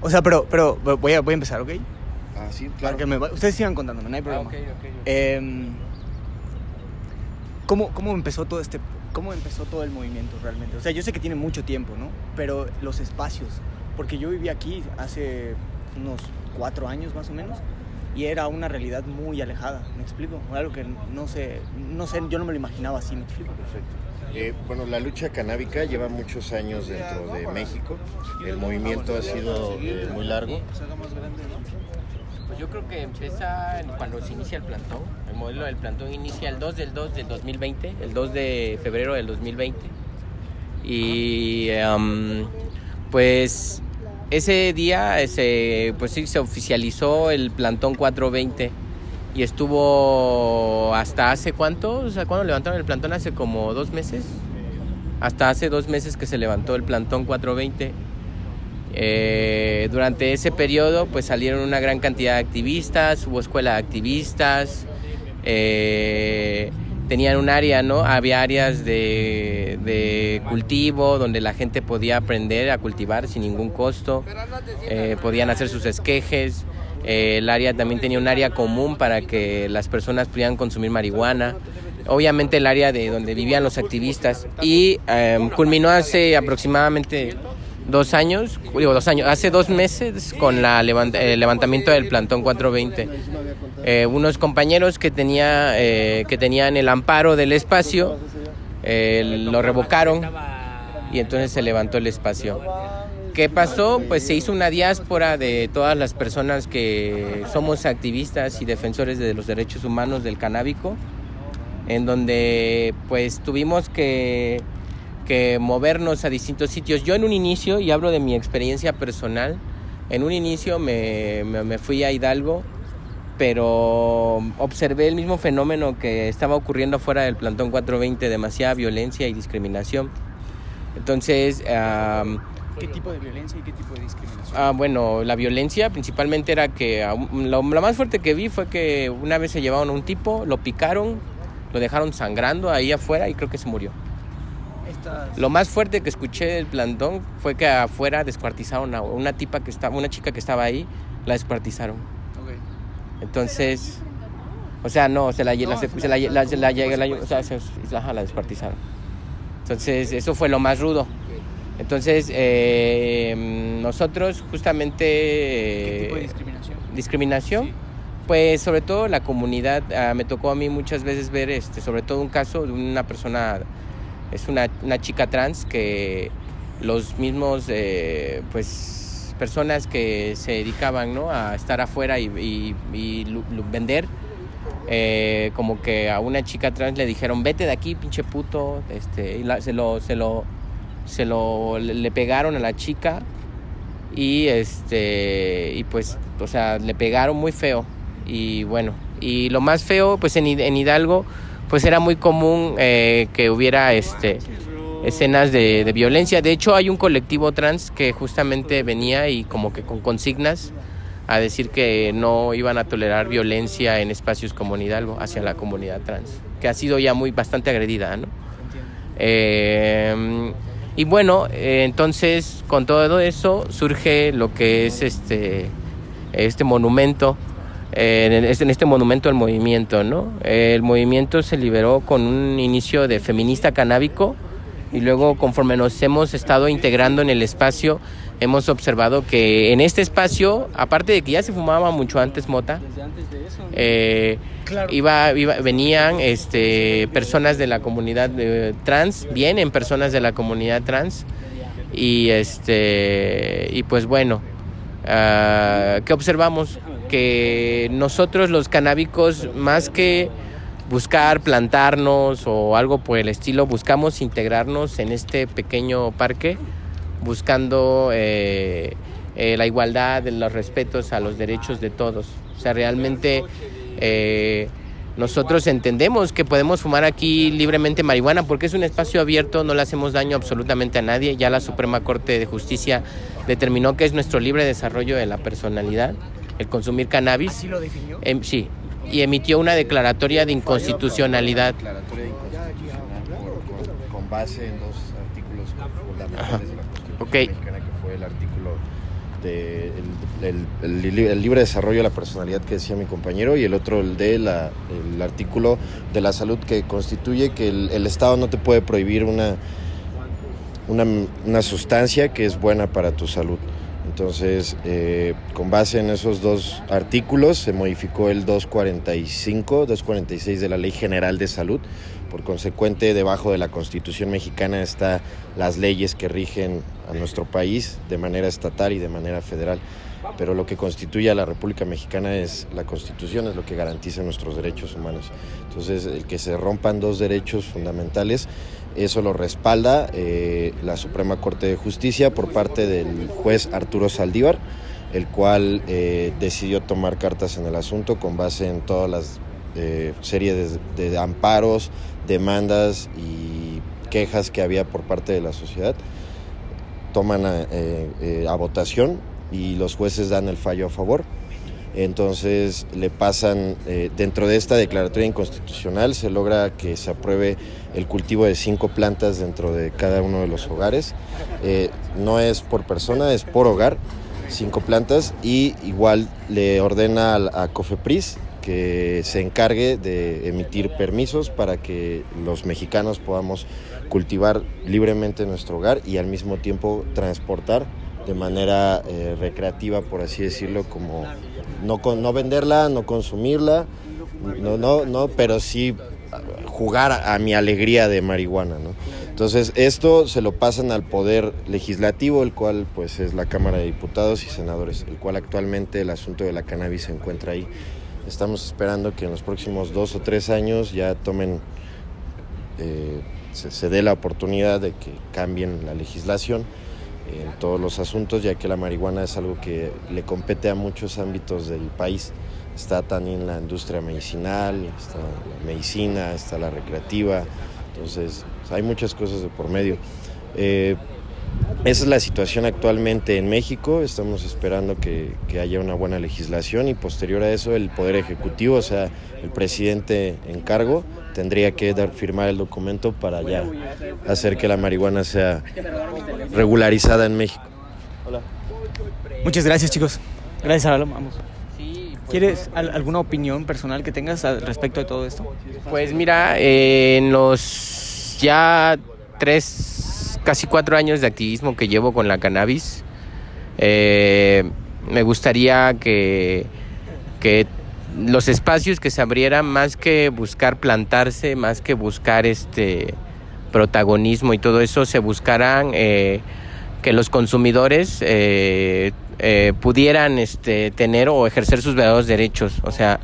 O sea, pero, pero voy a, voy a empezar, ¿ok? Ah, sí, Para claro. que me ustedes sigan contándome, no hay problema. ok, ok. Em, ¿cómo, ¿Cómo empezó todo este... ¿Cómo empezó todo el movimiento realmente? O sea, yo sé que tiene mucho tiempo, ¿no? Pero los espacios, porque yo viví aquí hace unos cuatro años más o menos y era una realidad muy alejada, ¿me explico? Algo que no sé, no sé, yo no me lo imaginaba así, ¿me explico? Perfecto. Eh, bueno, la lucha canábica lleva muchos años dentro de México. El movimiento ha sido eh, muy largo. Pues yo creo que empieza cuando se inicia el plantón. El modelo del plantón inicia el 2 del 2 del 2020, el 2 de febrero del 2020. Y em, pues ese día se, pues sí, se oficializó el plantón 420 y estuvo hasta hace cuánto, o sea, ¿cuándo levantaron el plantón? Hace como dos meses. Hasta hace dos meses que se levantó el plantón 420. Eh, durante ese periodo pues salieron una gran cantidad de activistas, hubo escuela de activistas, eh, tenían un área, ¿no? Había áreas de, de cultivo donde la gente podía aprender a cultivar sin ningún costo, eh, podían hacer sus esquejes, eh, el área también tenía un área común para que las personas pudieran consumir marihuana. Obviamente el área de donde vivían los activistas y eh, culminó hace aproximadamente dos años, digo dos años, hace dos meses con la levant- el levantamiento del plantón 420. Eh, unos compañeros que, tenía, eh, que tenían el amparo del espacio eh, lo revocaron y entonces se levantó el espacio. ¿Qué pasó? Pues se hizo una diáspora de todas las personas que somos activistas y defensores de los derechos humanos del canábico, en donde pues tuvimos que, que movernos a distintos sitios. Yo en un inicio, y hablo de mi experiencia personal, en un inicio me, me- me fui a Hidalgo, pero observé el mismo fenómeno que estaba ocurriendo afuera del plantón 420, demasiada violencia y discriminación. Entonces, ¿Qué tipo de violencia y qué tipo de discriminación? Ah, bueno, la violencia principalmente era que lo, lo más fuerte que vi fue que una vez se llevaron a un tipo, lo picaron, lo dejaron sangrando ahí afuera y creo que se murió. Lo más fuerte que escuché del plantón fue que afuera descuartizaron a una tipa que estaba, una chica que estaba ahí, la descuartizaron. Entonces, o sea, no, se la la- se, la- la, se o sea, se- la descuartizaron. Entonces, eso fue lo más rudo. Entonces, eh, nosotros justamente... ¿Qué tipo de eh, discriminación? discriminación Sí. pues sobre todo la comunidad ah, me tocó a mí muchas veces ver este sobre todo un caso de una persona es una, una chica trans que los mismos eh, pues personas que se dedicaban ¿no? a estar afuera y, y- vender eh, como que a una chica trans le dijeron vete de aquí pinche puto este se lo se lo se lo le, pegaron a la chica y este y pues o sea le pegaron muy feo y bueno y lo más feo pues en, en Hidalgo pues era muy común eh, que hubiera este escenas de, de violencia. De hecho hay un colectivo trans que justamente venía y como que con consignas a decir que no iban a tolerar violencia en espacios como en Hidalgo hacia la comunidad trans que ha sido ya muy bastante agredida no eh, y bueno, eh, entonces con todo eso surge lo que es este, este monumento, en, este, en este monumento al movimiento, ¿no? El movimiento se liberó con un inicio de feminista canábico y luego conforme nos hemos estado integrando en el espacio, hemos observado que en este espacio, aparte de que ya se fumaba mucho antes mota, eh, iba, iba- venían este, personas de la comunidad eh, trans, vienen personas de la comunidad trans y este y pues bueno, ah, ¿qué observamos? Que nosotros los canábicos, más que buscar plantarnos o algo por el estilo, buscamos integrarnos en este pequeño parque, buscando eh, eh, la igualdad, los respetos a los derechos de todos. O sea, realmente eh, nosotros entendemos que podemos fumar aquí libremente marihuana porque es un espacio abierto, no le hacemos daño absolutamente a nadie. Ya la Suprema Corte de Justicia determinó que es nuestro libre desarrollo de la personalidad el consumir cannabis. ¿Así lo definió? Em, sí, y emitió una declaratoria de inconstitucionalidad. Declaratoria de inconstitucional por- con, con base en dos artículos fundamentales de la Constitución Ok. mexicana, que fue el artículo de el, libre desarrollo de la personalidad que decía mi compañero y el otro el de la, el artículo de la salud que constituye que el, Estado no te puede prohibir una, una, una, sustancia que es buena para tu salud. Entonces, eh, con base en esos dos artículos se modificó el 245, 246 de la Ley General de Salud. Por consecuente, debajo de la Constitución mexicana están las leyes que rigen a nuestro país de manera estatal y de manera federal pero lo que constituye a la República Mexicana es la Constitución, es lo que garantiza nuestros derechos humanos. Entonces, el que se rompan dos derechos fundamentales, eso lo respalda eh, la Suprema Corte de Justicia por parte del juez Arturo Saldívar, el cual eh, decidió tomar cartas en el asunto con base en todas las eh, series de, de amparos, demandas y quejas que había por parte de la sociedad toman a, votación y los jueces dan el fallo a favor. Entonces le pasan, eh, dentro de esta declaratoria inconstitucional se logra que se apruebe el cultivo de cinco plantas dentro de cada uno de los hogares. Eh, no es por persona, es por hogar, cinco plantas y igual le ordena a, a Cofepris que se encargue de emitir permisos para que los mexicanos podamos cultivar libremente nuestro hogar y al mismo tiempo transportar de manera eh, recreativa, por así decirlo, como no, no venderla, no consumirla, no, no, no, pero sí jugar a, mi alegría de marihuana, ¿no? Entonces, esto se lo pasan al Poder Legislativo, el cual pues es la Cámara de Diputados y Senadores, el cual actualmente el asunto de la cannabis se encuentra ahí. Estamos esperando que en los próximos dos o tres años ya tomen, eh, se dé la oportunidad de que cambien la legislación en todos los asuntos, ya que la marihuana es algo que le compete a muchos ámbitos del país. Está también la industria medicinal, está la medicina, está la recreativa, entonces hay muchas cosas de por medio. Eh, esa es la situación actualmente en México. Estamos esperando que, que, haya una buena legislación y posterior a eso el Poder Ejecutivo, o sea, el presidente en cargo, tendría que dar, firmar el documento para ya hacer que la marihuana sea regularizada en México. Hola. Muchas gracias, chicos. Gracias, a Vamos. ¿Quieres alguna opinión personal que tengas al respecto de todo esto? Pues mira, en los ya tres, casi cuatro años de activismo que llevo con la cannabis, eh, me gustaría que, los espacios que se abrieran más que buscar plantarse, más que buscar este protagonismo y todo eso, se buscaran eh, que los consumidores eh, pudieran este, tener o ejercer sus verdaderos derechos. O sea,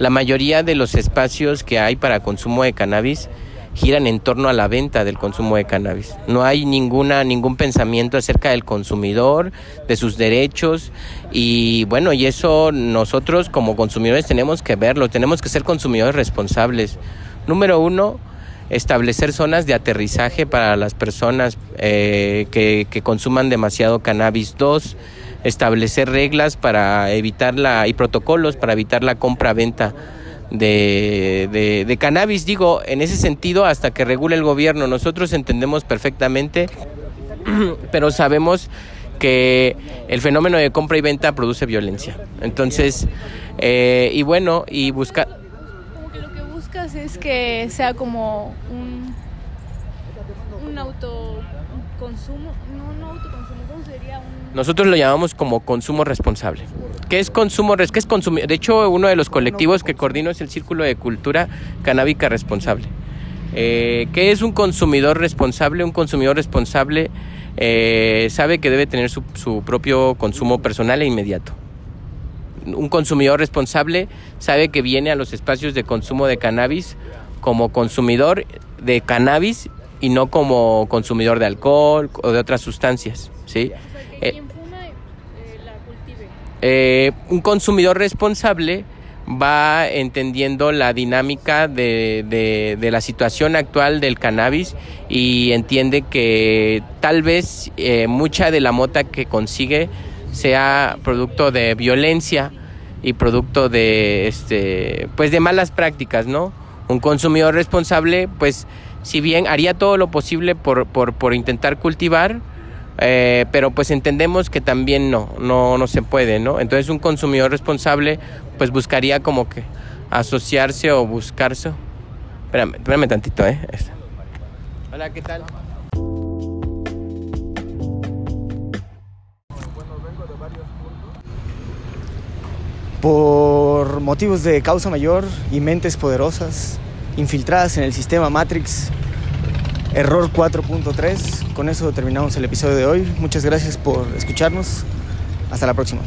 la mayoría de los espacios que hay para consumo de cannabis giran en torno a la venta del consumo de cannabis. No hay ninguna ningún pensamiento acerca del consumidor, de sus derechos y bueno, y eso nosotros como consumidores tenemos que verlo, tenemos que ser consumidores responsables. Número uno, establecer zonas de aterrizaje para las personas eh, que, que consuman demasiado cannabis. Dos, establecer reglas para evitar la y protocolos para evitar la compra-venta de, de, cannabis. Digo, en ese sentido, hasta que regule el gobierno, nosotros entendemos perfectamente, pero sabemos que el fenómeno de compra y venta produce violencia. Entonces, eh, y bueno, y buscar... Como que lo que buscas es que sea como un, un autoconsumo, no, no autoconsumo, ¿cómo sería? Un... Nosotros lo llamamos como consumo responsable. ¿Qué es consumo? ¿Qué es consumir? De hecho, uno de los colectivos que coordino es el Círculo de Cultura Canábica Responsable. Eh, ¿Qué es un consumidor responsable? Un consumidor responsable eh, sabe que debe tener su, propio consumo personal e inmediato. Un consumidor responsable sabe que viene a los espacios de consumo de cannabis como consumidor de cannabis y no como consumidor de alcohol o de otras sustancias. ¿sí? Eh, un consumidor responsable va entendiendo la dinámica de, la situación actual del cannabis y entiende que tal vez eh, mucha de la mota que consigue sea producto de violencia y producto de este pues de malas prácticas, ¿no? Un consumidor responsable, pues si bien haría todo lo posible por, por, por intentar cultivar, Eh, pero pues entendemos que también no, no, no se puede, ¿no? Entonces un consumidor responsable pues buscaría como que asociarse o buscarse. Espérame, espérame tantito, ¿eh? Hola, ¿qué tal? Por motivos de causa mayor y mentes poderosas infiltradas en el sistema Matrix, error 4.3. Con eso terminamos el episodio de hoy. Muchas gracias por escucharnos. Hasta la próxima.